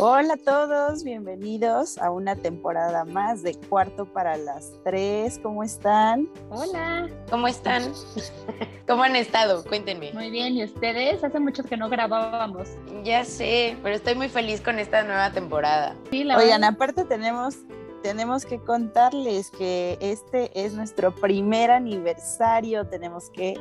Hola a todos, bienvenidos a una temporada más de Cuarto para las Tres. ¿Cómo están? Hola, ¿cómo están? ¿Cómo han estado? Cuéntenme. Muy bien, ¿y ustedes? Hace mucho que no grabábamos. Ya sé, pero estoy muy feliz con esta nueva temporada. Sí, la Oigan, aparte tenemos tenemos que contarles que este es nuestro primer aniversario, tenemos que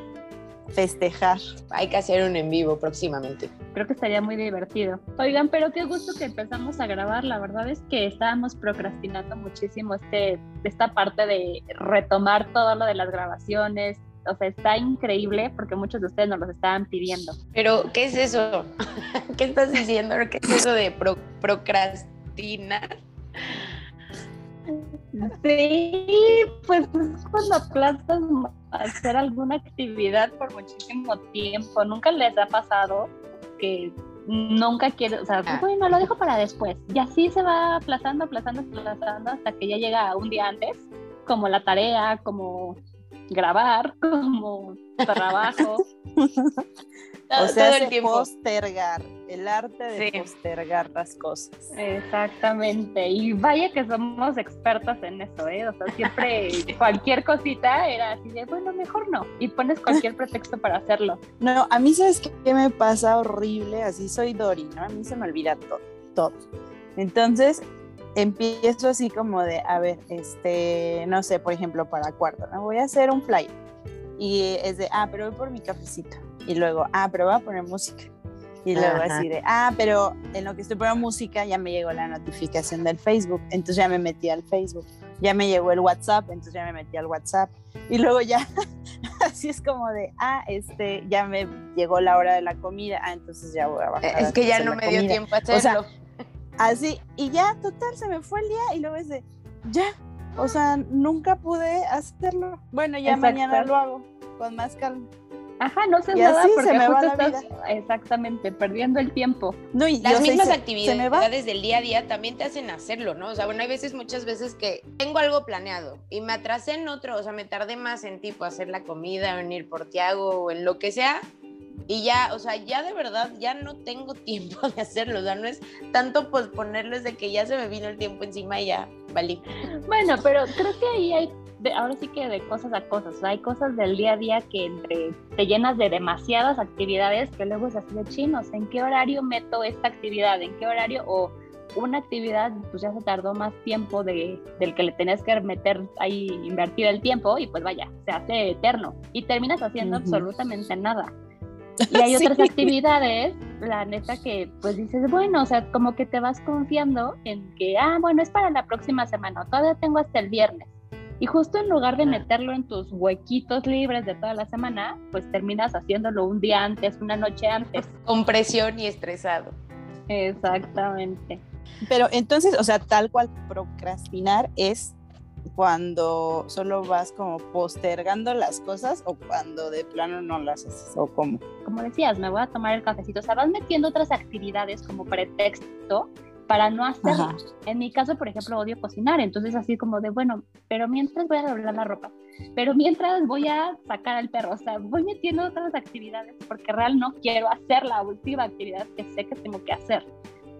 festejar. Hay que hacer un en vivo próximamente. Creo que estaría muy divertido. Oigan, pero qué gusto que empezamos a grabar. La verdad es que estábamos procrastinando muchísimo este, esta parte de retomar todo lo de las grabaciones. O sea, está increíble porque muchos de ustedes nos los estaban pidiendo. Pero, ¿qué es eso? ¿Qué estás diciendo? ¿Qué es eso de procrastinar? Sí, pues cuando aplastas hacer alguna actividad por muchísimo tiempo. ¿Nunca les ha pasado que nunca quiere, o sea, ah. bueno, lo dejo para después. Y así se va aplazando, aplazando, aplazando hasta que ya llega un día antes, como la tarea, como grabar, como trabajo. o sea, el tiempo. postergar, el arte de postergar las cosas. Exactamente, y vaya que somos expertas en eso, ¿eh? O sea, siempre cualquier cosita era así de, bueno, mejor no, y pones cualquier pretexto para hacerlo. No, a mí sabes qué me pasa horrible, así soy Dori, ¿no? A mí se me olvida todo, todo. Entonces, empiezo así como de, a ver, este, no sé, por ejemplo, para cuarto, ¿no? Voy a hacer un flyer. Y es de, ah, pero voy por mi cafecito. Y luego, ah, pero voy a poner música. Y luego así de, ah, pero en lo que estoy poniendo música ya me llegó la notificación del Facebook, entonces ya me metí al Facebook. Ya me llegó el WhatsApp, entonces ya me metí al WhatsApp. Y luego ya, así es como de, ah, este, ya me llegó la hora de la comida, ah, entonces ya voy a bajar. Es que ya no me dio tiempo a hacerlo. Así, y ya, total, se me fue el día y luego es de, ya, o sea, nunca pude hacerlo. Bueno, ya mañana lo hago con más calma. Ajá, no sé nada porque se me va la vida. exactamente perdiendo el tiempo. No, y las mismas actividades del día a día también te hacen hacerlo, ¿no? O sea, bueno, hay veces, muchas veces que tengo algo planeado y me atrasé en otro, o sea, me tardé más en tipo hacer la comida, o en ir por Tiago o en lo que sea, y ya, o sea, ya de verdad, ya no tengo tiempo de hacerlo. O sea, no es tanto posponerlo, es de que ya se me vino el tiempo encima y ya valí. Bueno, pero creo que ahí hay, ahora sí que de cosas a cosas. O sea, hay cosas del día a día que entre te llenas de demasiadas actividades que luego es así de chinos. ¿En qué horario meto esta actividad? ¿En qué horario? O una actividad, pues ya se tardó más tiempo de, del que le tenés que meter ahí, invertir el tiempo y pues vaya, se hace eterno. Y terminas haciendo absolutamente nada. Y hay otras actividades, la neta, que pues dices, bueno, o sea, como que te vas confiando en que, ah, bueno, es para la próxima semana, todavía tengo hasta el viernes. Y justo en lugar de meterlo en tus huequitos libres de toda la semana, pues terminas haciéndolo un día antes, una noche antes. Con presión y estresado. Exactamente. Pero entonces, o sea, tal cual procrastinar es cuando solo vas como postergando las cosas o cuando de plano no las haces o cómo. Como decías, me voy a tomar el cafecito, o sea, vas metiendo otras actividades como pretexto para no hacerlo. En mi caso, por ejemplo, odio cocinar, entonces así como de, bueno, pero mientras voy a doblar la ropa, pero mientras voy a sacar al perro, o sea, voy metiendo otras actividades porque real no quiero hacer la última actividad que sé que tengo que hacer.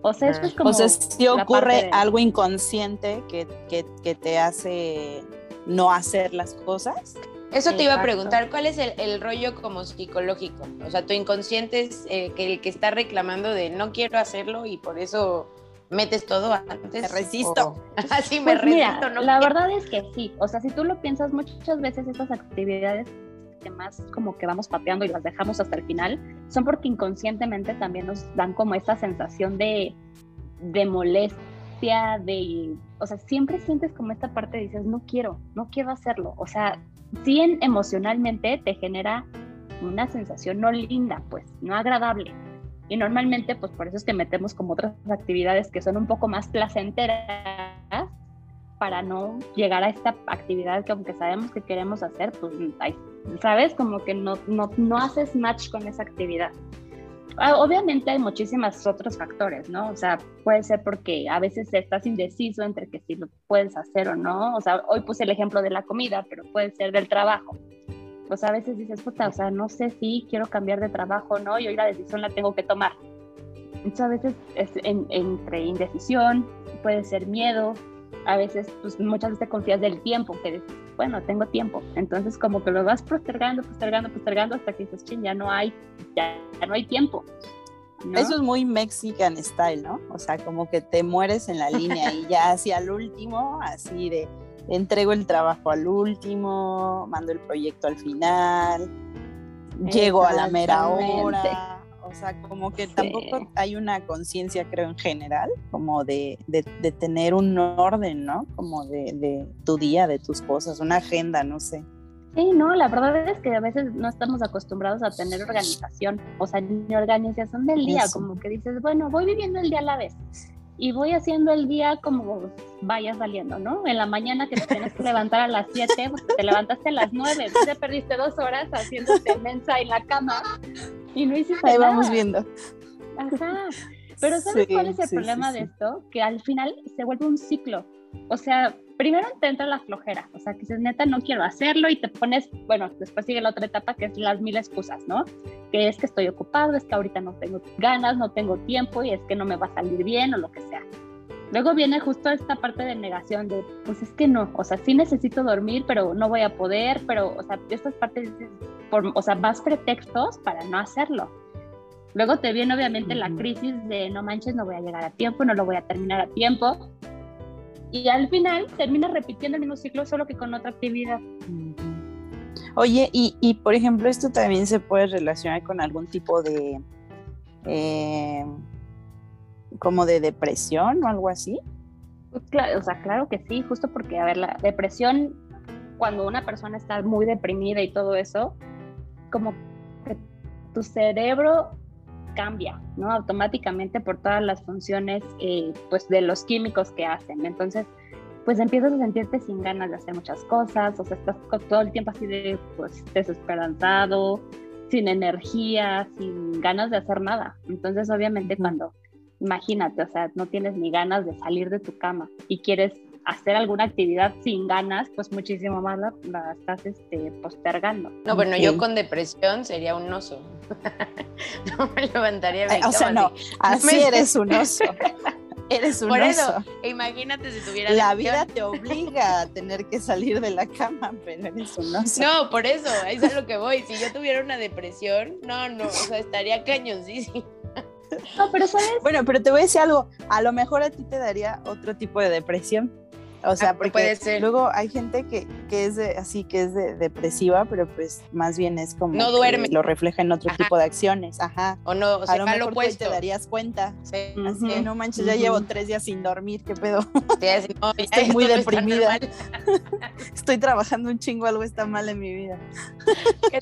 O sea, es como. O sea, si ocurre algo inconsciente que, que, te hace no hacer las cosas. Eso te iba a preguntar, ¿cuál es el, rollo como psicológico? O sea, tu inconsciente es eh, que el que está reclamando de no quiero hacerlo y por eso metes todo antes. Te resisto. Así me pues resisto. no la verdad es que sí. O sea, si tú lo piensas, muchas veces estas actividades que más como que vamos pateando y las dejamos hasta el final, son porque inconscientemente también nos dan como esta sensación de, de molestia, de, o sea, siempre sientes como esta parte de dices, no quiero, no quiero hacerlo. O sea, sí emocionalmente te genera una sensación no linda, pues, no agradable. Y normalmente, pues por eso es que metemos como otras actividades que son un poco más placenteras para no llegar a esta actividad que aunque sabemos que queremos hacer, pues, ¿sabes? Como que no, no, no haces match con esa actividad. Ah, obviamente hay muchísimos otros factores, ¿no? O sea, puede ser porque a veces estás indeciso entre que si lo puedes hacer o no. O sea, hoy puse el ejemplo de la comida, pero puede ser del trabajo. Pues a veces dices, puta, o sea, no sé si quiero cambiar de trabajo o no, y hoy la decisión la tengo que tomar Entonces a veces es entre indecisión, puede ser miedo, a veces, pues muchas veces te confías del tiempo, que dices, bueno, tengo tiempo. Entonces como que lo vas postergando, postergando, postergando hasta que dices, ching, ya no hay, ya, no hay tiempo. Eso es muy Mexican style, ¿no? O sea, como que te mueres en la línea y ya hacia el último, así de entrego el trabajo al último, mando el proyecto al final, llego a la mera hora o sea, como que tampoco hay una conciencia, creo, en general, como de, tener un orden, ¿no? Como de, tu día, de tus cosas, una agenda, no sé. Sí, no, la verdad es que a veces no estamos acostumbrados a tener organización, o sea, ni organización del día, como que dices, bueno, voy viviendo el día a la vez y voy haciendo el día como vaya saliendo, ¿no? En la mañana que te tienes que levantar a las 7, pues te levantaste a las 9, te perdiste dos horas haciéndote mensa en la cama y no hiciste Ahí vamos viendo. Ajá. Pero ¿sabes cuál es el problema de esto? Que al final se vuelve un ciclo. O sea, primero te entra la flojera, o sea, que dices, neta, no quiero hacerlo y te pones, bueno, después sigue la otra etapa que es las mil excusas, ¿no? Que es que estoy ocupado, es que ahorita no tengo ganas, no tengo tiempo y es que no me va a salir bien o lo que sea. Luego viene justo esta parte de negación de, pues es que no, o sea, sí necesito dormir, pero no voy a poder, pero, o sea, estas partes, por, o sea, más pretextos para no hacerlo. Luego te viene obviamente la crisis de, no manches, no voy a llegar a tiempo, no lo voy a terminar a tiempo. Y al final terminas repitiendo el mismo ciclo, solo que con otra actividad. Oye, y, y por ejemplo, esto también se puede relacionar con algún tipo de... Eh, como de depresión o algo así? Pues claro, o sea, claro que sí, justo porque, a ver, la depresión, cuando una persona está muy deprimida y todo eso, como que tu cerebro cambia, ¿no? Automáticamente por todas las funciones, eh, pues, de los químicos que hacen. Entonces, pues empiezas a sentirte sin ganas de hacer muchas cosas, o sea, estás todo el tiempo así de, pues, desesperanzado, sin energía, sin ganas de hacer nada. Entonces, obviamente, cuando imagínate, o sea, no tienes ni ganas de salir de tu cama y quieres hacer alguna actividad sin ganas, pues muchísimo más la, estás este, postergando. No, bueno, yo con depresión sería un oso. no me levantaría de O sea, no, así, eres un oso. Eres un Por oso. eso, imagínate si tuviera La vida te obliga a tener que salir de la cama, pero eres un oso. No, por eso, es a lo que voy. Si yo tuviera una depresión, no, no, o sea, estaría cañoncísimo. No, pero sabes. Bueno, pero te voy a decir algo. A lo mejor a ti te daría otro tipo de depresión. O sea, ah, porque luego hay gente que, que es así, que es de, depresiva, pero pues más bien es como no duerme. lo refleja en otro tipo de acciones. Ajá. O no, o sea, a lo mejor te darías cuenta. Sí. Así, no manches, ya llevo tres días sin dormir, ¿qué pedo? Estoy muy deprimida. Estoy trabajando un chingo, algo está mal en mi vida. Qué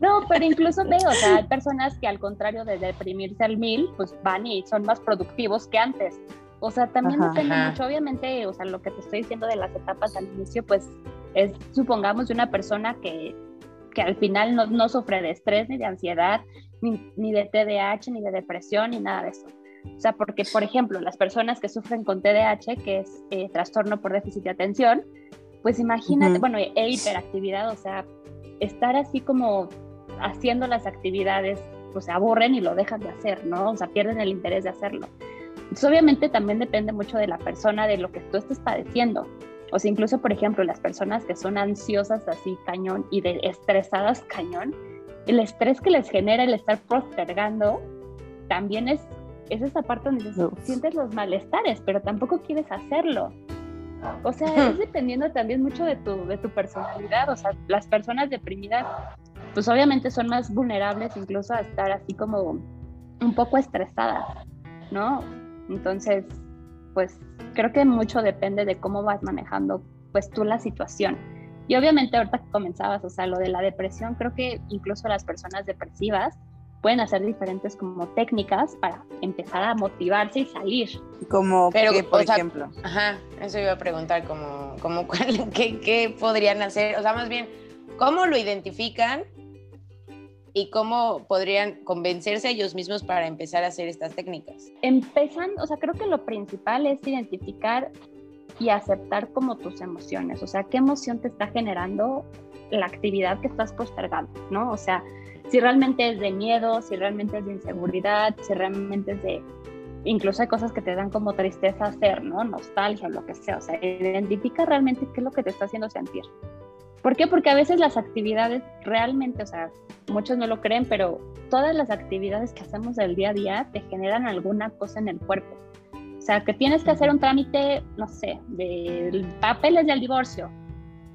no, pero incluso veo, o sea, hay personas que al contrario de deprimirse al mil, pues van y son más productivos que antes. O sea, también depende mucho, obviamente, o sea, lo que te estoy diciendo de las etapas al inicio, pues es, supongamos, de una persona que, que al final no, no, sufre de estrés, ni de ansiedad, ni, ni de TDAH, ni de depresión, ni nada de eso. O sea, porque, por ejemplo, las personas que sufren con TDAH, que es eh, trastorno por déficit de atención, pues imagínate, bueno, e hiperactividad, o sea, estar así como haciendo las actividades, pues se aburren y lo dejan de hacer, ¿no? O sea, pierden el interés de hacerlo. Entonces, obviamente también depende mucho de la persona, de lo que tú estés padeciendo. O sea, incluso, por ejemplo, las personas que son ansiosas así cañón y de estresadas cañón, el estrés que les genera el estar postergando también es, es esa parte donde sientes los malestares, pero tampoco quieres hacerlo. O sea, es dependiendo también mucho de tu, de tu personalidad. O sea, las personas deprimidas, pues obviamente son más vulnerables incluso a estar así como un poco estresadas, ¿no? Entonces, pues creo que mucho depende de cómo vas manejando pues tú la situación. Y obviamente ahorita que comenzabas, o sea, lo de la depresión, creo que incluso las personas depresivas pueden hacer diferentes como técnicas para empezar a motivarse y salir. Como Pero, por ejemplo. Ajá, eso iba a preguntar, como, como ¿qué, ¿qué podrían hacer? O sea, más bien, ¿cómo lo identifican y cómo podrían convencerse ellos mismos para empezar a hacer estas técnicas? Empezando, o sea, creo que lo principal es identificar y aceptar como tus emociones, o sea, qué emoción te está generando la actividad que estás postergando, ¿no? O sea, si realmente es de miedo, si realmente es de inseguridad, si realmente es de... Incluso hay cosas que te dan como tristeza hacer, ¿no? Nostalgia, lo que sea. O sea, identifica realmente qué es lo que te está haciendo sentir. ¿Por qué? Porque a veces las actividades realmente, o sea, muchos no lo creen, pero todas las actividades que hacemos del día a día te generan alguna cosa en el cuerpo. O sea, que tienes que hacer un trámite, no sé, de papeles del divorcio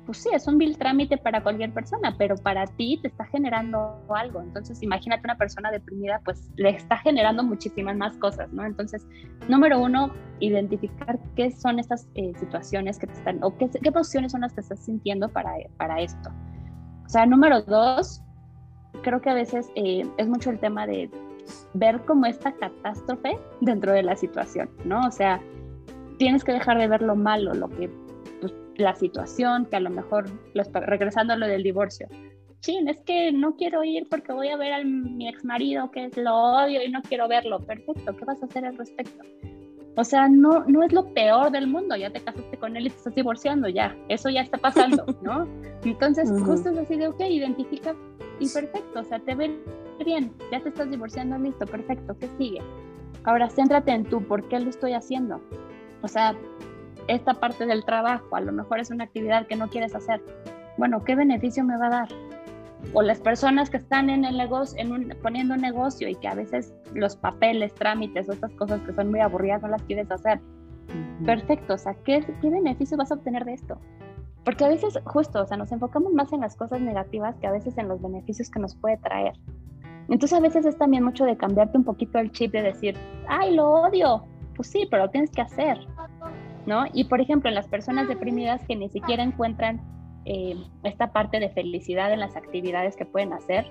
pues sí, es un vil trámite para cualquier persona, pero para ti te está generando algo. Entonces, imagínate una persona deprimida, pues le está generando muchísimas más cosas, ¿no? Entonces, número uno, identificar qué son estas eh, situaciones que te están, o qué, qué emociones son las que estás sintiendo para, para esto. O sea, número dos, creo que a veces eh, es mucho el tema de ver como esta catástrofe dentro de la situación, ¿no? O sea, tienes que dejar de ver lo malo, lo que la situación, que a lo mejor, regresando a lo del divorcio, sí, es que no quiero ir porque voy a ver a mi ex marido que lo odio y no quiero verlo. Perfecto, ¿qué vas a hacer al respecto? O sea, no, no es lo peor del mundo, ya te casaste con él y te estás divorciando, ya, eso ya está pasando, ¿no? Entonces, justo es así de, ok, identifica y perfecto, o sea, te ven bien, ya te estás divorciando, listo, perfecto, ¿qué sigue? Ahora, céntrate en tú, ¿por qué lo estoy haciendo? O sea, esta parte del trabajo, a lo mejor es una actividad que no quieres hacer. Bueno, ¿qué beneficio me va a dar? O las personas que están en el negocio, en un, poniendo un negocio y que a veces los papeles, trámites o estas cosas que son muy aburridas no las quieres hacer. Perfecto, o sea, ¿qué, ¿qué beneficio vas a obtener de esto? Porque a veces, justo, o sea, nos enfocamos más en las cosas negativas que a veces en los beneficios que nos puede traer. Entonces a veces es también mucho de cambiarte un poquito el chip de decir, ay, lo odio. Pues sí, pero lo tienes que hacer. ¿No? Y por ejemplo, en las personas deprimidas que ni siquiera encuentran eh, esta parte de felicidad en las actividades que pueden hacer,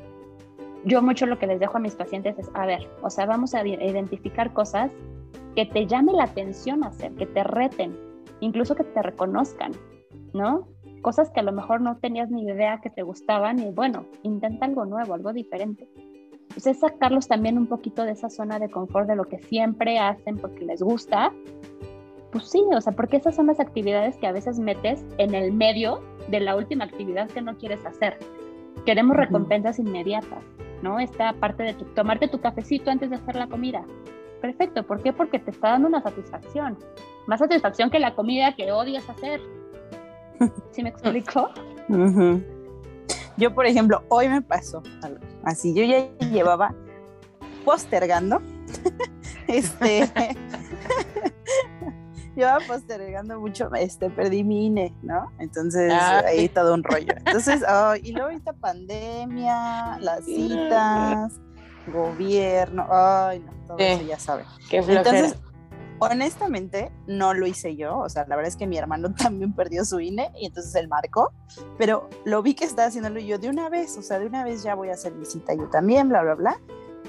yo mucho lo que les dejo a mis pacientes es, a ver, o sea, vamos a identificar cosas que te llame la atención hacer, que te reten, incluso que te reconozcan, ¿no? Cosas que a lo mejor no tenías ni idea que te gustaban y bueno, intenta algo nuevo, algo diferente. Entonces, es sacarlos también un poquito de esa zona de confort de lo que siempre hacen porque les gusta pues sí, o sea, porque esas son las actividades que a veces metes en el medio de la última actividad que no quieres hacer. Queremos recompensas inmediatas, ¿no? Esta parte de tomarte tu cafecito antes de hacer la comida. Perfecto, ¿por qué? Porque te está dando una satisfacción. Más satisfacción que la comida que odias hacer. ¿Sí me explico? Yo, por ejemplo, hoy me pasó así. Yo ya llevaba postergando este yo postergando mucho, este, perdí mi INE, ¿no? Entonces, ah, ahí todo un rollo. Entonces, y luego esta pandemia, las citas, gobierno, ay, no, todo eso ya saben. Entonces, honestamente, no lo hice yo, o sea, la verdad es que mi hermano también perdió su INE y entonces él marcó, pero lo vi que estaba haciéndolo yo de una vez, o sea, de una vez ya voy a hacer mi cita yo también, bla, bla, bla,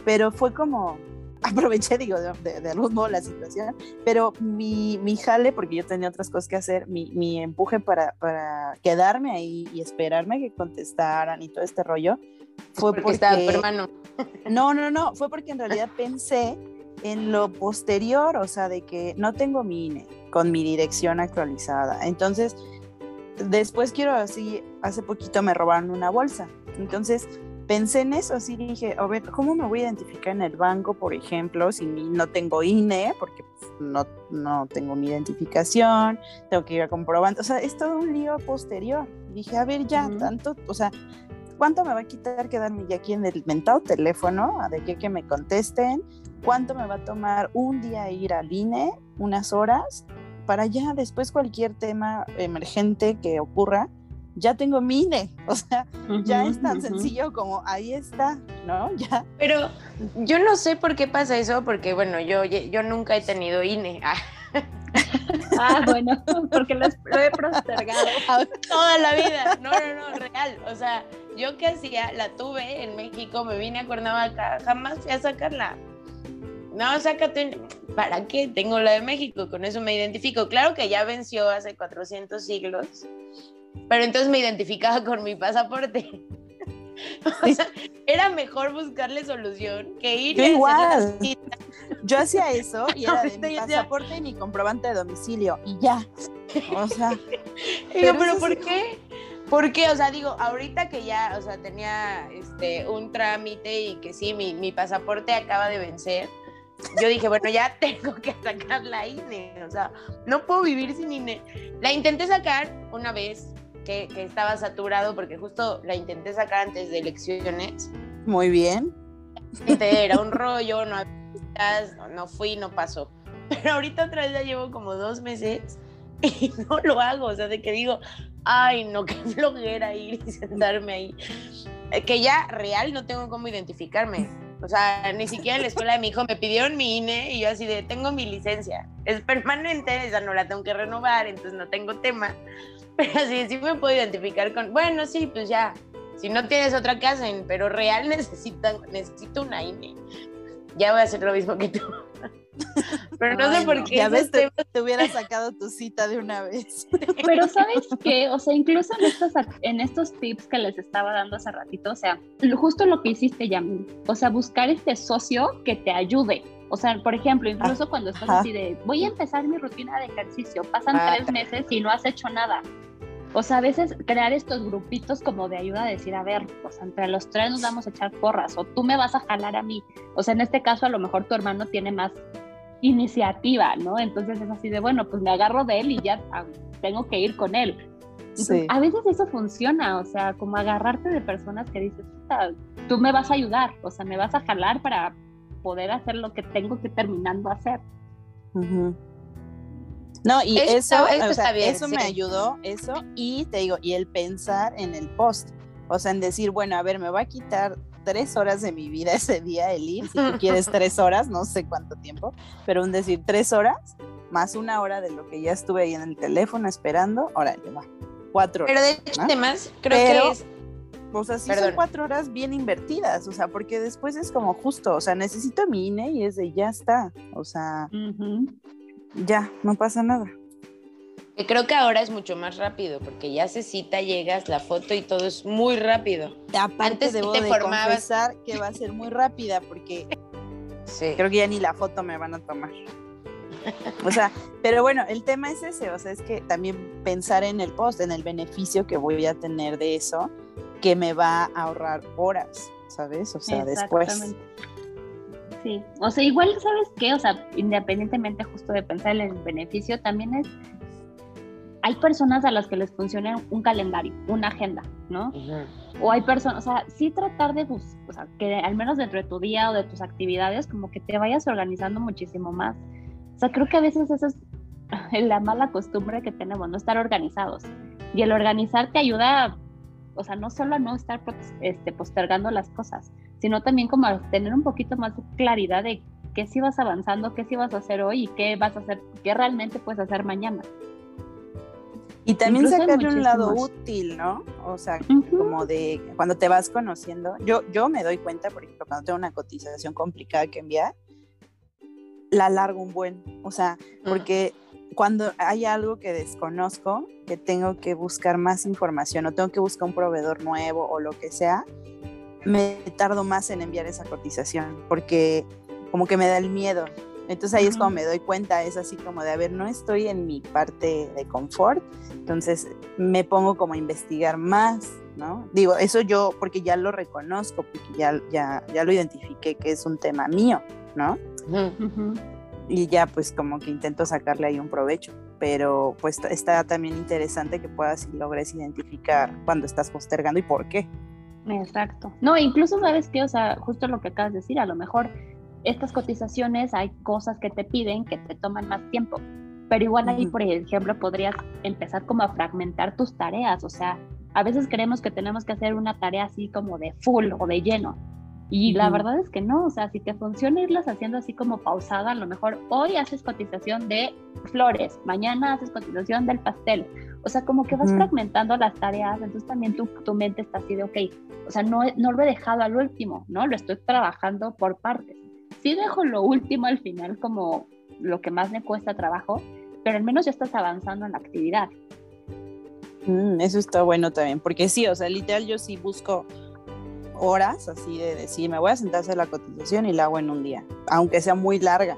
pero fue como, aproveché, digo, de, algún modo la situación, pero mi, mi, jale, porque yo tenía otras cosas que hacer, mi, mi empuje para, para, quedarme ahí y esperarme que contestaran y todo este rollo, fue porque, estaba tu hermano. No, no, no, fue porque en realidad pensé en lo posterior, o sea, de que no tengo mi INE con mi dirección actualizada. Entonces, después quiero así, hace poquito me robaron una bolsa. Entonces, pensé en eso, así dije, a ver, ¿cómo me voy a identificar en el banco, por ejemplo, si no tengo INE, porque pues, no, no tengo mi identificación, tengo que ir a comprobante, o sea, es todo un lío posterior. Dije, a ver, ya, tanto, o sea, ¿cuánto me va a quitar quedarme ya aquí en el mentado teléfono, a de que, que me contesten? ¿Cuánto me va a tomar un día ir al INE, unas horas, para ya después cualquier tema emergente que ocurra, ya tengo mi INE, o sea, ya es tan sencillo como ahí está, ¿no? Ya. Pero yo no sé por qué pasa eso, porque bueno, yo, yo nunca he tenido INE. ah, bueno, porque lo, he postergado toda la vida. No, no, no, real. O sea, yo que hacía, la tuve en México, me vine a Cuernavaca, jamás fui a sacarla. No, sácate, ¿para qué? Tengo la de México, con eso me identifico. Claro que ya venció hace 400 siglos, pero entonces me identificaba con mi pasaporte. o sea, era mejor buscarle solución que ir Yo igual. Yo hacía eso y era de mi pasaporte y mi comprobante de domicilio y ya. O sea, pero, ¿por qué? Porque, o sea, digo, ahorita que ya, o sea, tenía este, un trámite y que sí, mi, mi pasaporte acaba de vencer, yo dije, bueno, ya tengo que sacar la INE, o sea, no puedo vivir sin INE. La intenté sacar una vez que, que estaba saturado porque justo la intenté sacar antes de elecciones. Muy bien. Era un rollo, no, no fui, no pasó. Pero ahorita otra vez ya llevo como dos meses y no lo hago, o sea, de que digo, ay, no, qué flojera ir y sentarme ahí. Eh, que ya real no tengo cómo identificarme. O sea, ni siquiera en la escuela de mi hijo me pidieron mi INE y yo así de, tengo mi licencia. Es permanente, esa no la tengo que renovar, entonces no tengo tema. Pero así, sí me puedo identificar con, bueno, sí, pues ya. Si no tienes otra que hacen, pero real necesitan, necesito una INE. Ya voy a hacer lo mismo que tú. Pero no sé por qué. Ya ves, te, te hubiera sacado tu cita de una vez. Pero sabes qué, o sea, incluso en estos, en estos tips que les estaba dando hace ratito, o sea, justo lo que hiciste, Yamil, o sea, buscar este socio que te ayude. O sea, por ejemplo, incluso cuando estás así de, voy a empezar mi rutina de ejercicio, pasan ah. tres meses y no has hecho nada. O sea, a veces crear estos grupitos como de ayuda a decir, a ver, pues entre los tres nos vamos a echar porras o tú me vas a jalar a mí. O sea, en este caso a lo mejor tu hermano tiene más iniciativa, ¿no? Entonces es así de, bueno, pues me agarro de él y ya ah, tengo que ir con él. A veces eso funciona, o sea, como agarrarte de personas que dices, tú me vas a ayudar, o sea, me vas a jalar para poder hacer lo que tengo que terminando hacer. No, y eso, eso, me ayudó, eso, y te digo, y el pensar en el post, o sea, en decir, bueno, a ver, me va a quitar tres horas de mi vida ese día el ir, si tú quieres tres horas, no sé cuánto tiempo, pero un decir tres horas más una hora de lo que ya estuve ahí en el teléfono esperando, ahora va, cuatro horas. Pero de hecho, además, creo que es... O sea, sí son cuatro horas bien invertidas, o sea, porque después es como justo, o sea, necesito mi INE y es de ya está, o sea, ya, no pasa nada creo que ahora es mucho más rápido porque ya se cita, llegas, la foto y todo es muy rápido. Antes debo te de confesar que va a ser muy rápida porque creo que ya ni la foto me van a tomar. O sea, pero bueno, el tema es ese, o sea, es que también pensar en el post, en el beneficio que voy a tener de eso, que me va a ahorrar horas, ¿sabes? O sea, después. Sí, o sea, igual, ¿sabes qué? O sea, independientemente justo de pensar en el beneficio, también es hay personas a las que les funciona un calendario, una agenda, ¿no? O hay personas, o sea, sí tratar de, buscar, o sea, que al menos dentro de tu día o de tus actividades, como que te vayas organizando muchísimo más. O sea, creo que a veces eso es la mala costumbre que tenemos, no estar organizados. Y el organizar te ayuda, o sea, no solo a no estar este, postergando las cosas, sino también como a tener un poquito más de claridad de qué sí vas avanzando, qué sí vas a hacer hoy y qué vas a hacer, qué realmente puedes hacer mañana. Y también sacarle un lado útil, ¿no? O sea, como de cuando te vas conociendo. Yo, yo me doy cuenta, por ejemplo, cuando tengo una cotización complicada que enviar, la largo un buen. O sea, porque cuando hay algo que desconozco, que tengo que buscar más información o tengo que buscar un proveedor nuevo o lo que sea, me tardo más en enviar esa cotización porque como que me da el miedo. Entonces ahí es cuando me doy cuenta, es así como de, a ver, no estoy en mi parte de confort, entonces me pongo como a investigar más, ¿no? Digo, eso yo, porque ya lo reconozco, porque ya, ya, ya lo identifiqué que es un tema mío, ¿no? Y ya pues como que intento sacarle ahí un provecho, pero pues está también interesante que puedas y logres identificar cuando estás postergando y por qué. Exacto. No, incluso sabes que, o sea, justo lo que acabas de decir, a lo mejor estas cotizaciones hay cosas que te piden que te toman más tiempo, pero igual ahí, por ejemplo, podrías empezar como a fragmentar tus tareas, o sea, a veces creemos que tenemos que hacer una tarea así como de full o de lleno. Y la verdad es que no, o sea, si te funciona irlas haciendo así como pausada, a lo mejor hoy haces cotización de flores, mañana haces cotización del pastel. O sea, como que vas fragmentando las tareas, entonces también tu, tu mente está así de, ok, o sea, no, no lo he dejado al último, ¿no? Lo estoy trabajando por partes sí dejo lo último al final como lo que más me cuesta trabajo, pero al menos ya estás avanzando en la actividad. Mm, eso está bueno también, porque sí, o sea, literal yo sí busco horas así de decir, me voy a sentar a hacer la cotización y la hago en un día, aunque sea muy larga,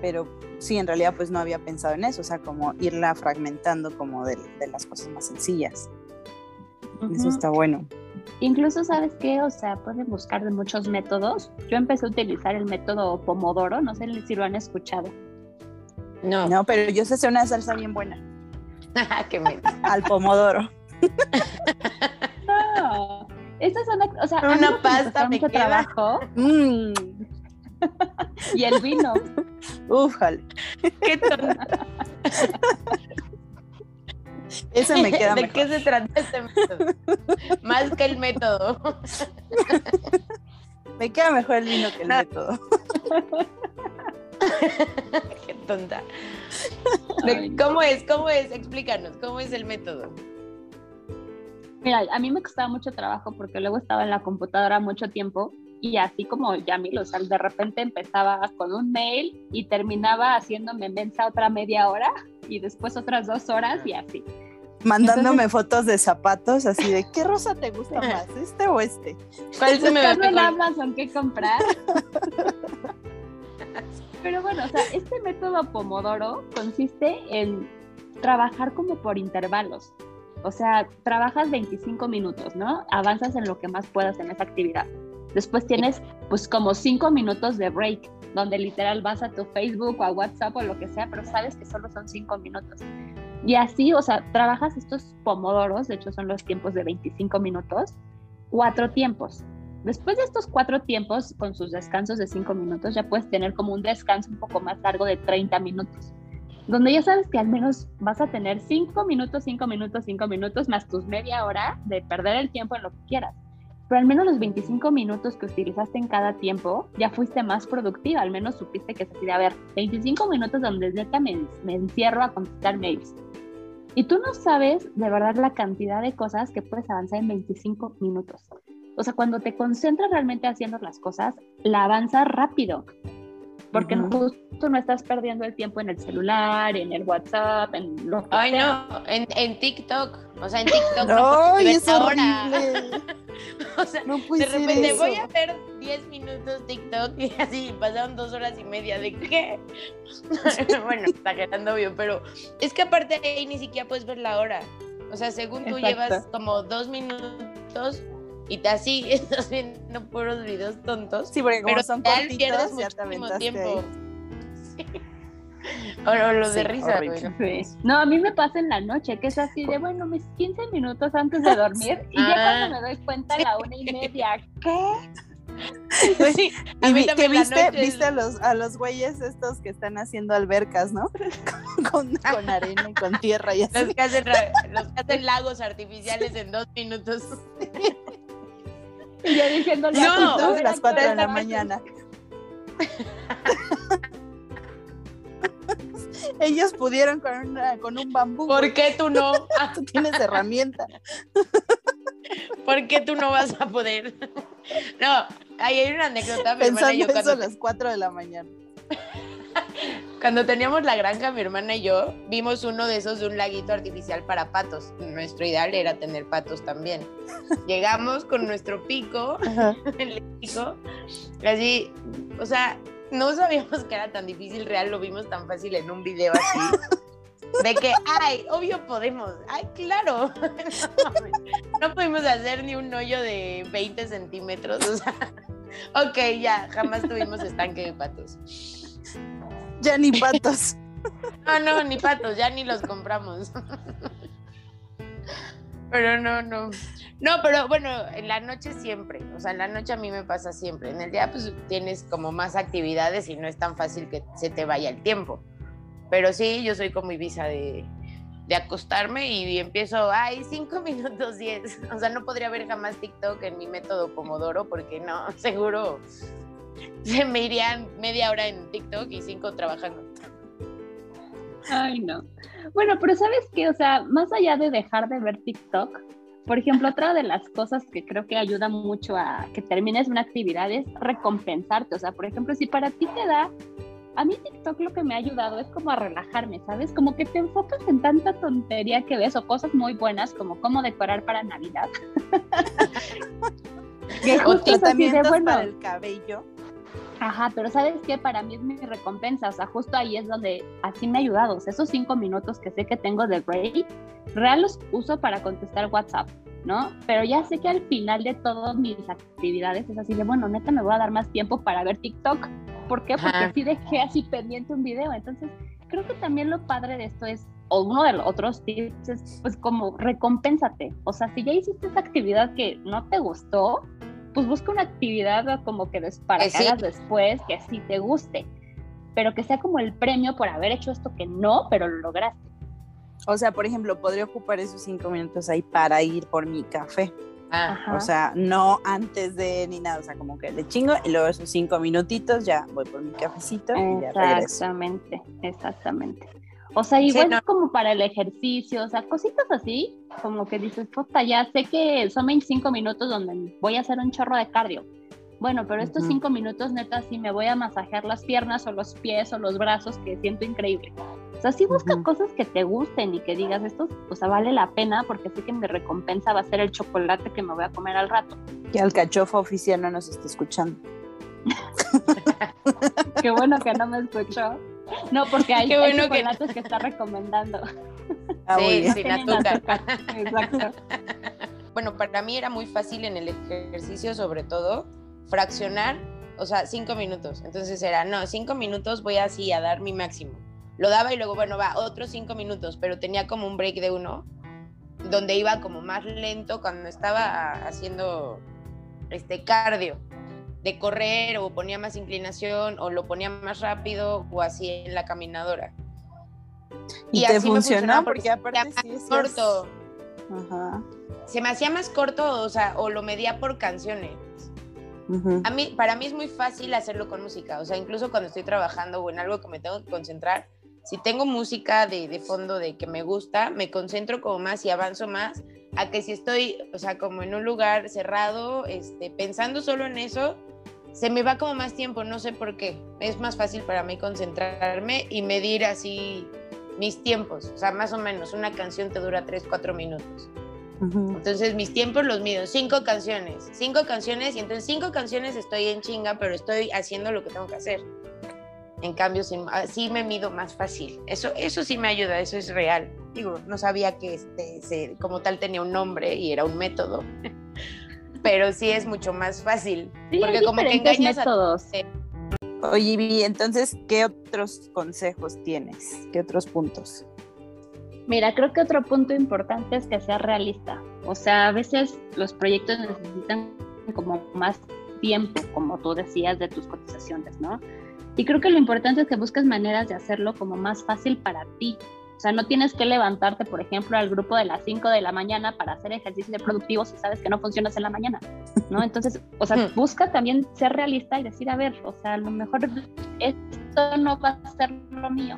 pero sí, en realidad pues no había pensado en eso, o sea, como irla fragmentando como de, de las cosas más sencillas. Eso está bueno. Incluso, ¿sabes qué? O sea, pueden buscar de muchos métodos. Yo empecé a utilizar el método Pomodoro, no sé si lo han escuchado. No. No, pero yo sé hacer una salsa bien buena. ¿Qué Al Pomodoro. no. Esta es una, o sea, una pasta me mucho trabajo. Mm. y el vino. Uf, Qué tonta. Eso me queda ¿De qué se trata este método? Más que el método. me queda mejor el vino que el método. qué tonta. ¿Cómo es? ¿Cómo es? Explícanos, ¿cómo es el método? Mira, a mí me costaba mucho trabajo porque luego estaba en la computadora mucho tiempo y así como Yamil, o sea, de repente empezaba con un mail y terminaba haciéndome mensa otra media hora y después otras dos horas y así. Mandándome fotos de zapatos así de ¿qué rosa te gusta más? ¿Este o este? ¿Cuál se me en Amazon qué comprar? Pero bueno, o sea, este método Pomodoro consiste en trabajar como por intervalos. O sea, trabajas 25 minutos, ¿no? Avanzas en lo que más puedas en esa actividad. Después tienes pues como 5 minutos de break, donde literal vas a tu Facebook o a WhatsApp o lo que sea, pero sabes que solo son 5 minutos. Y así, o sea, trabajas estos pomodoros, de hecho son los tiempos de 25 minutos, cuatro tiempos. Después de estos cuatro tiempos, con sus descansos de 5 minutos, ya puedes tener como un descanso un poco más largo de 30 minutos donde ya sabes que al menos vas a tener cinco minutos, cinco minutos, cinco minutos, más tus media hora de perder el tiempo en lo que quieras. Pero al menos los 25 minutos que utilizaste en cada tiempo, ya fuiste más productiva, al menos supiste que es así de, a ver, 25 minutos donde neta me, me encierro a contestar mails. Y tú no sabes de verdad la cantidad de cosas que puedes avanzar en 25 minutos. O sea, cuando te concentras realmente haciendo las cosas, la avanzas rápido porque justo no estás perdiendo el tiempo en el celular, en el WhatsApp, en lo que Ay, no, en, en, TikTok. O sea, en TikTok no, es horrible. o sea, no de repente voy a ver 10 minutos TikTok y así pasaron dos horas y media. ¿De qué? bueno, está quedando bien, pero es que aparte ahí ni siquiera puedes ver la hora. O sea, según tú llevas como dos minutos y te así estás viendo puros videos tontos. Sí, porque como pero son cortitos, pierdes muchísimo tiempo. Sí. O, los de risa, No, a mí me pasa en la noche, que es así de, bueno, mis 15 minutos antes de dormir, y ya cuando ah. me doy cuenta a la una y media, ¿qué? Pues sí, a mí que viste, viste a los a los güeyes estos que están haciendo albercas, ¿no? con, con, arena y con tierra y así. Los que, hacen, los que hacen lagos artificiales en dos minutos. Y yo diciendo no, a las 4 de la mañana. Ellos pudieron con, una, con un bambú. ¿Por qué tú no? tú tienes herramienta. ¿Por qué tú no vas a poder? No, ahí hay una anécdota. Pensando yo, eso a las 4 de la mañana. Cuando teníamos la granja, mi hermana y yo vimos uno de esos de un laguito artificial para patos. Nuestro ideal era tener patos también. Llegamos con nuestro pico, el pico, así, o sea, no sabíamos que era tan difícil real, lo vimos tan fácil en un video así. De que, ay, obvio podemos. Ay, claro. No, no pudimos hacer ni un hoyo de 20 centímetros. O sea, ok, ya, jamás tuvimos estanque de patos. Ya ni patos. No, no, ni patos, ya ni los compramos. Pero no, no. No, pero bueno, en la noche siempre. O sea, en la noche a mí me pasa siempre. En el día pues tienes como más actividades y no es tan fácil que se te vaya el tiempo. Pero sí, yo soy como Ibiza de, de acostarme y empiezo, ay, cinco minutos diez. O sea, no podría ver jamás TikTok en mi método Pomodoro porque no, seguro se me irían media hora en TikTok y cinco trabajando. Ay, no. Bueno, pero ¿sabes qué? O sea, más allá de dejar de ver TikTok, por ejemplo, otra de las cosas que creo que ayuda mucho a que termines una actividad es recompensarte. O sea, por ejemplo, si para ti te da, a mí TikTok lo que me ha ayudado es como a relajarme, ¿sabes? Como que te enfocas en tanta tontería que ves o cosas muy buenas como cómo decorar para Navidad. o tratamientos bueno, para el cabello. Ajá, pero ¿sabes qué? Para mí es mi recompensa, o sea, justo ahí es donde así me ha ayudado, o sea, esos cinco minutos que sé que tengo de break, real los uso para contestar WhatsApp, ¿no? Pero ya sé que al final de todas mis actividades es así de, bueno, neta me voy a dar más tiempo para ver TikTok. ¿Por qué? Porque sí dejé así pendiente un video. Entonces, creo que también lo padre de esto es, o uno de los otros tips es, pues como recompénsate. O sea, si ya hiciste esa actividad que no te gustó, pues busca una actividad como que para que hagas después que sí te guste, pero que sea como el premio por haber hecho esto que no, pero lo lograste. O sea, por ejemplo, podría ocupar esos cinco minutos ahí para ir por mi café. O sea, no antes de ni nada, o sea, como que le chingo y luego esos cinco minutitos ya voy por mi cafecito y ya regreso. Exactamente, exactamente. O sea, igual es como para el ejercicio, o sea, cositas así, como que dices, puta, ya sé que son 25 minutos donde voy a hacer un chorro de cardio. Bueno, pero estos cinco minutos, neta, sí me voy a masajear las piernas o los pies o los brazos, que siento increíble. O sea, sí busca cosas que te gusten y que digas, esto, o sea, vale la pena porque sé que mi recompensa va a ser el chocolate que me voy a comer al rato. Que el cachofo oficial no nos está escuchando. Qué bueno que no me escuchó. No, porque hay, Qué bueno chocolates que... está recomendando. Ah, sí, sin azúcar. Exacto. Bueno, para mí era muy fácil en el ejercicio, sobre todo, fraccionar, o sea, cinco minutos. Entonces era, no, cinco minutos voy así a dar mi máximo. Lo daba y luego, bueno, va, otros cinco minutos, pero tenía como un break de uno, donde iba como más lento cuando estaba haciendo este cardio de correr o ponía más inclinación o lo ponía más rápido o así en la caminadora. Y, te así funcionó porque aparte sí es corto. Se me hacía más corto, o sea, o lo medía por canciones. A mí, para mí es muy fácil hacerlo con música, o sea, incluso cuando estoy trabajando o en algo que me tengo que concentrar, si tengo música de, de fondo de que me gusta, me concentro como más y avanzo más a que si estoy, o sea, como en un lugar cerrado, este, pensando solo en eso, se me va como más tiempo, no sé por qué. Es más fácil para mí concentrarme y medir así mis tiempos. O sea, más o menos, una canción te dura 3, 4 minutos. Entonces mis tiempos los mido, cinco canciones, cinco canciones y entonces cinco canciones estoy en chinga, pero estoy haciendo lo que tengo que hacer. En cambio, sí, me mido más fácil. Eso, eso sí me ayuda, eso es real. Digo, no sabía que este, como tal tenía un nombre y era un método. pero sí es mucho más fácil. porque como que engañas a todos. Oye, Vivi, entonces, ¿qué otros consejos tienes? ¿Qué otros puntos? Mira, creo que otro punto importante es que sea realista. O sea, a veces los proyectos necesitan como más tiempo, como tú decías, de tus cotizaciones, ¿no? Y creo que lo importante es que busques maneras de hacerlo como más fácil para ti. O sea, no tienes que levantarte, por ejemplo, al grupo de las 5 de la mañana para hacer ejercicios productivos si sabes que no funcionas en la mañana, ¿no? Entonces, o sea, hmm. busca también ser realista y decir, a ver, o sea, a lo mejor esto no va a ser lo mío.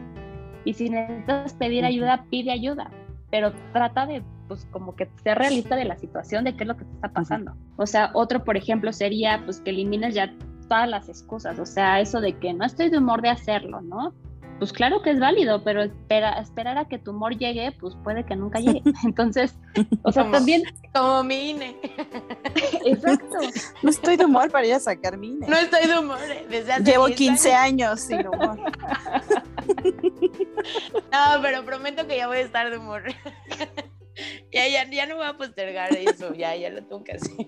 Y si necesitas pedir ayuda, pide ayuda, pero trata de, pues, como que ser realista de la situación, de qué es lo que te está pasando. O sea, otro, por ejemplo, sería, pues, que elimines ya todas las excusas, o sea, eso de que no estoy de humor de hacerlo, ¿no? Pues claro que es válido, pero espera, esperar a que tu humor llegue, pues puede que nunca llegue. Entonces, o sea, también... Como mi INE. Exacto. No estoy de humor para ir a sacar mi INE. No estoy de humor eh, desde hace Llevo 15 años. sin humor. No, pero prometo que ya voy a estar de humor. Ya, ya, ya no voy a postergar eso, ya, ya lo tengo que hacer.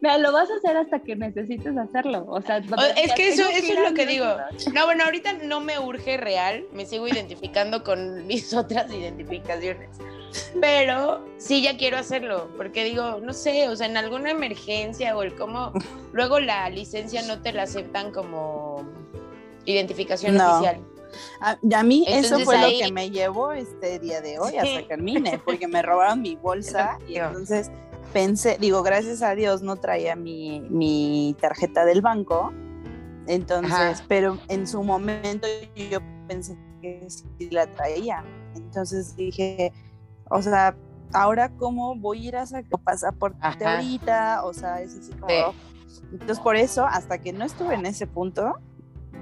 Mira, lo vas a hacer hasta que necesites hacerlo. O sea, es que eso, eso es lo que digo. No, bueno, ahorita no me urge real, me sigo identificando con mis otras identificaciones. Pero sí ya quiero hacerlo, porque digo, no sé, o sea, en alguna emergencia o el cómo, luego la licencia no te la aceptan como identificación oficial. A, mí eso fue lo que me llevó este día de hoy a sacar porque me robaron mi bolsa y entonces pensé, digo, gracias a Dios no traía mi, tarjeta del banco, entonces, pero en su momento yo pensé que sí la traía. Entonces dije, o sea, ahora cómo voy a ir a sacar pasaporte ahorita, o sea, es así como... Entonces por eso, hasta que no estuve en ese punto,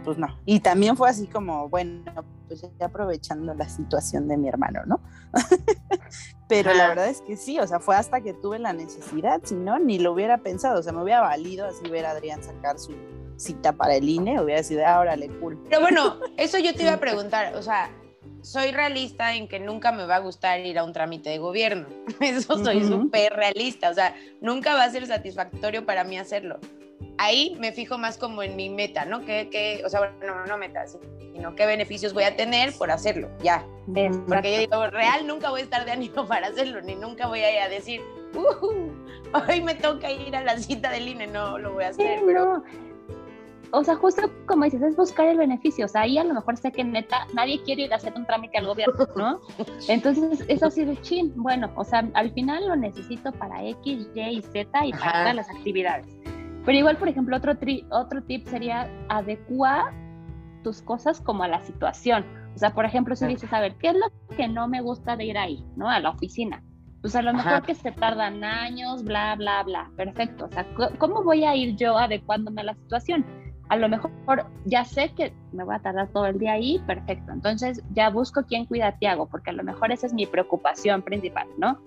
pues no. Y también fue así como, bueno, pues ya aprovechando la situación de mi hermano, ¿no? Pero la verdad es que sí, o sea, fue hasta que tuve la necesidad, si no, ni lo hubiera pensado, o sea, me hubiera valido así ver a Adrián sacar su cita para el INE, hubiera sido, ah, órale, cool. Pero bueno, eso yo te iba a preguntar, o sea, soy realista en que nunca me va a gustar ir a un trámite de gobierno. Eso soy súper realista. O sea, nunca va a ser satisfactorio para mí hacerlo. Ahí me fijo más como en mi meta, ¿no? Que, o sea, bueno, no, no meta, sino qué beneficios voy a tener por hacerlo, ya. Porque yo digo, real nunca voy a estar de ánimo para hacerlo, ni nunca voy a, ir a decir, uh, hoy me toca ir a la cita del INE, no lo voy a hacer, pero o sea, justo como dices, es buscar el beneficio. O sea, ahí a lo mejor sé que neta nadie quiere ir a hacer un trámite al gobierno, ¿no? Entonces es así de chin. Bueno, o sea, al final lo necesito para X, Y y Z y para todas las actividades. Pero igual, por ejemplo, otro, otro tip sería adecuar tus cosas como a la situación. O sea, por ejemplo, si dices, a ver, ¿qué es lo que no me gusta de ir ahí, ¿no? A la oficina. Pues a lo mejor que se tardan años, bla, bla, bla. Perfecto. O sea, ¿cómo voy a ir yo adecuándome a la situación? A lo mejor ya sé que me voy a tardar todo el día ahí, perfecto. Entonces ya busco quién cuida a Tiago, porque a lo mejor esa es mi preocupación principal, ¿no?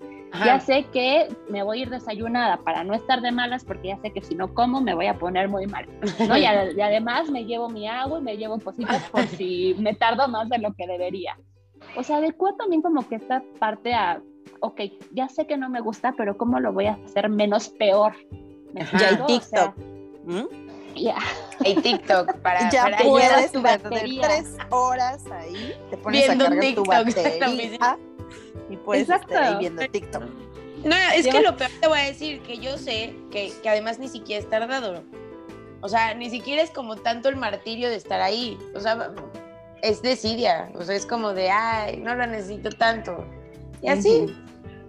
Ya sé que me voy a ir desayunada para no estar de malas, porque ya sé que si no como me voy a poner muy mal. ¿no? Y, además me llevo mi agua y me llevo cositas por si me tardo más de lo que debería. O sea, adecuo también como que esta parte a, ok, ya sé que no me gusta, pero ¿cómo lo voy a hacer menos peor? Ya hay TikTok. ¿Mm? Ya. Hay TikTok para, ya puedes perder tres horas ahí, te pones viendo a cargar TikTok, tu batería y puedes estar ahí viendo TikTok. No, es que lo peor te voy a decir que yo sé que, que además ni siquiera es tardado. O sea, ni siquiera es como tanto el martirio de estar ahí. O sea, es desidia. O sea, es como de, ay, no lo necesito tanto. Y así,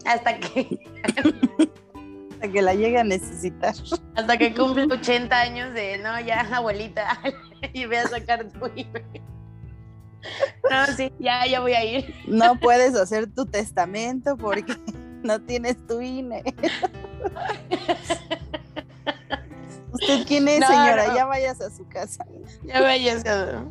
hasta que que la llegue a necesitar. Hasta que cumple 80 años de, no, ya, abuelita, y voy a sacar tu INE. No, sí, ya, ya voy a ir. No puedes hacer tu testamento porque no tienes tu INE. ¿Usted quién es, señora? Ya vayas a su casa. Ya vayas a...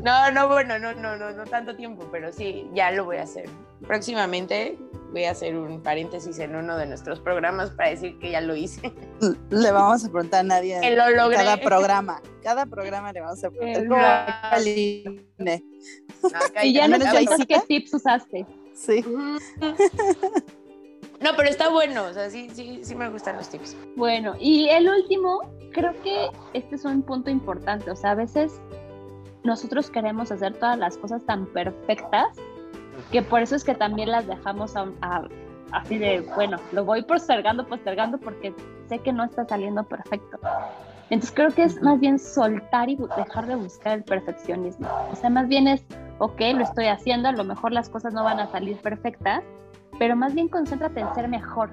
No, no, bueno, no, no, no, no tanto tiempo, pero sí, ya lo voy a hacer. Próximamente voy a hacer un paréntesis en uno de nuestros programas para decir que ya lo hice. Le vamos a preguntar a nadie que lo logré. cada programa. Cada programa le vamos a preguntar y ya nos cuentas qué tips usaste. Sí. No, pero está bueno, o sea, sí, sí, sí me gustan los tips. Bueno, y el último, creo que este es un punto importante, o sea, a veces nosotros queremos hacer todas las cosas tan perfectas que por eso es que también las dejamos a, así de, bueno, lo voy postergando, postergando porque sé que no está saliendo perfecto. Entonces creo que es más bien soltar y dejar de buscar el perfeccionismo. O sea, más bien es, ok, lo estoy haciendo, a lo mejor las cosas no van a salir perfectas, pero más bien concéntrate en ser mejor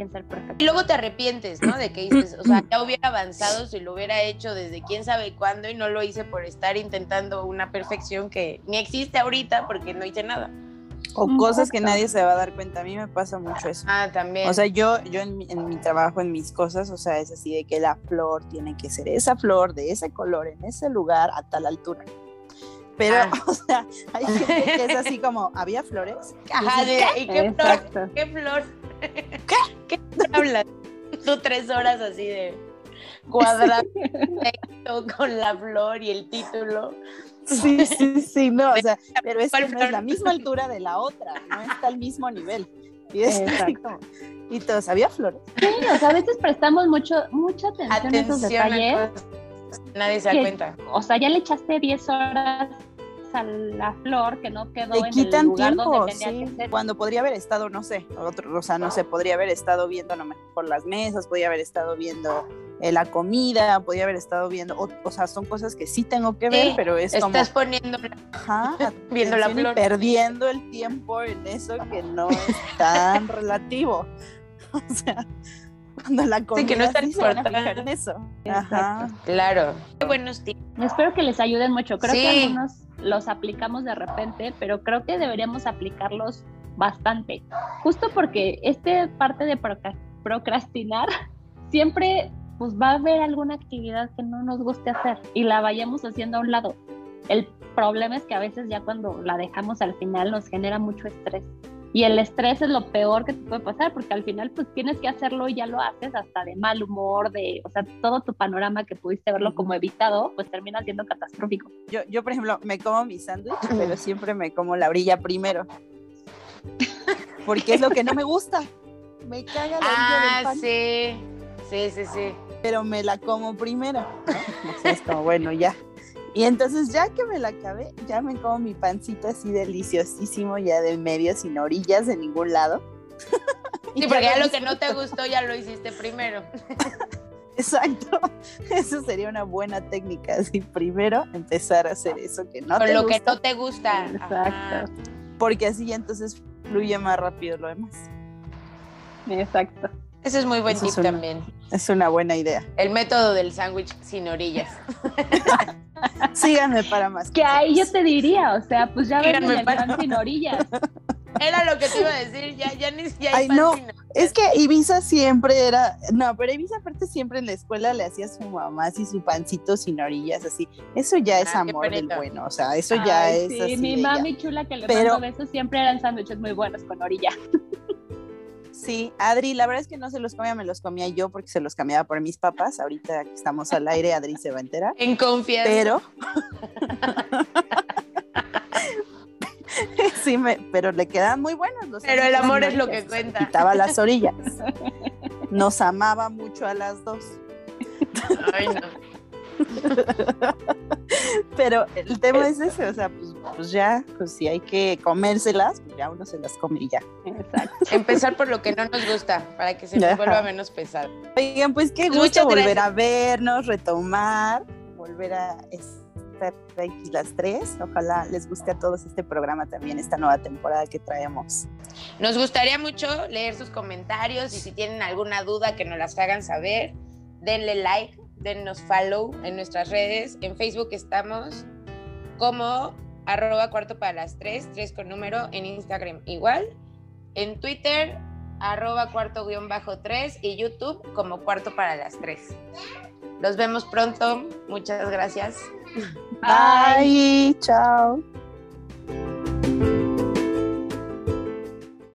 en ser perfecto. Y luego te arrepientes, ¿no? De que dices, o sea, ya hubiera avanzado si lo hubiera hecho desde quién sabe cuándo y no lo hice por estar intentando una perfección que ni existe ahorita porque no hice nada. O cosas que nadie se va a dar cuenta. A mí me pasa mucho eso. Ah, también. O sea, yo, yo en, mi, trabajo, en mis cosas, o sea, es así de que la flor tiene que ser esa flor de ese color, en ese lugar, a tal altura. Pero, ah. o sea, hay gente que es así como, ¿había flores? Ajá, ¿y qué flor? ¿Qué flor? ¿Qué? ¿Qué hablas? Tú tres horas así de cuadrado con la flor y el título. Sí, sí, sí, no, o sea, pero es que no es la misma altura de la otra, no está al mismo nivel. Y es como, y todos, ¿había flores? Sí, o sea, a veces prestamos mucho, mucha atención, a esos detalles. Nadie se da cuenta. O sea, ya le echaste 10 horas a la flor que no quedó en el lugar tiempo, donde tenía que ser. Cuando podría haber estado, no sé, otro, o sea, no sé, podría haber estado viendo a lo mejor las mesas, podría haber estado viendo eh, la comida, podría haber estado viendo, o, sea, son cosas que sí tengo que ver, pero es como... Estás poniendo, viendo la flor. perdiendo el tiempo en eso que no es tan relativo. O sea, cuando la comida sí, que no está en eso. Ajá. Claro. Qué buenos tips. Espero que les ayuden mucho. Creo que algunos los aplicamos de repente, pero creo que deberíamos aplicarlos bastante. Justo porque este parte de procrastinar siempre pues va a haber alguna actividad que no nos guste hacer y la vayamos haciendo a un lado. El problema es que a veces ya cuando la dejamos al final nos genera mucho estrés Y el estrés es lo peor que te puede pasar, porque al final pues tienes que hacerlo y ya lo haces hasta de mal humor, de, o sea, todo tu panorama que pudiste verlo como evitado, pues termina siendo catastrófico. Yo, yo por ejemplo, me como mi sándwich, pero siempre me como la orilla primero. Porque es lo que no me gusta. Me caga la orilla del pan. sí. Sí, sí, sí. Pero me la como primero. ¿no? es como, bueno, ya. Y entonces ya que me la acabé, ya me como mi pancito así deliciosísimo, ya del medio, sin orillas de ningún lado. Sí, porque ya lo que no te gustó ya lo hiciste primero. Exacto, eso sería una buena técnica, así primero empezar a hacer eso que no Con te lo gusta. que no te gusta. Exacto. Porque así ya entonces fluye más rápido lo demás. Exacto. Ese es muy buen Eso tip también. Es una buena idea. El método del sándwich sin orillas. Síganme para más. Que ahí yo te diría, o sea, pues ya ven el para- pan sin orillas. Era lo que te iba a decir, ya, ya ni ya hay Ay, no. Es que Ibiza siempre era, no, pero Ibiza aparte siempre en la escuela le hacía a su mamá así su pancito sin orillas, así. Eso ya es Ah, amor del bueno, o sea, eso ya es sí, así. mi mami chula que le Pero- mando besos siempre eran sándwiches muy buenos con orilla. Sí, Adri, la verdad es que no se los comía, me los comía yo porque se los cambiaba por mis papás. Ahorita que estamos al aire, Adri se va a enterar. En confianza. Pero. sí, me, pero le quedaban muy buenos los Pero el amor es lo que cuenta. Quitaba las orillas. Nos amaba mucho a las dos. Ay, no. Pero el tema es ese, o sea, pues, pues ya, pues si hay que comérselas, pues ya uno se las come y ya. Exacto. Empezar por lo que no nos gusta, para que se nos vuelva menos pesado. Oigan, pues qué Muchas gusto volver gracias. a vernos, retomar, volver a estar aquí las tres. Ojalá les guste a todos este programa también, esta nueva temporada que traemos. Nos gustaría mucho leer sus comentarios y si tienen alguna duda que nos las hagan saber, denle like, dennos follow en nuestras redes. En Facebook estamos como arroba cuarto para las tres, tres con número, en Instagram igual. En Twitter, arroba cuarto guion bajo tres y YouTube como cuarto para las tres. Los vemos pronto. Muchas gracias. Bye, chao.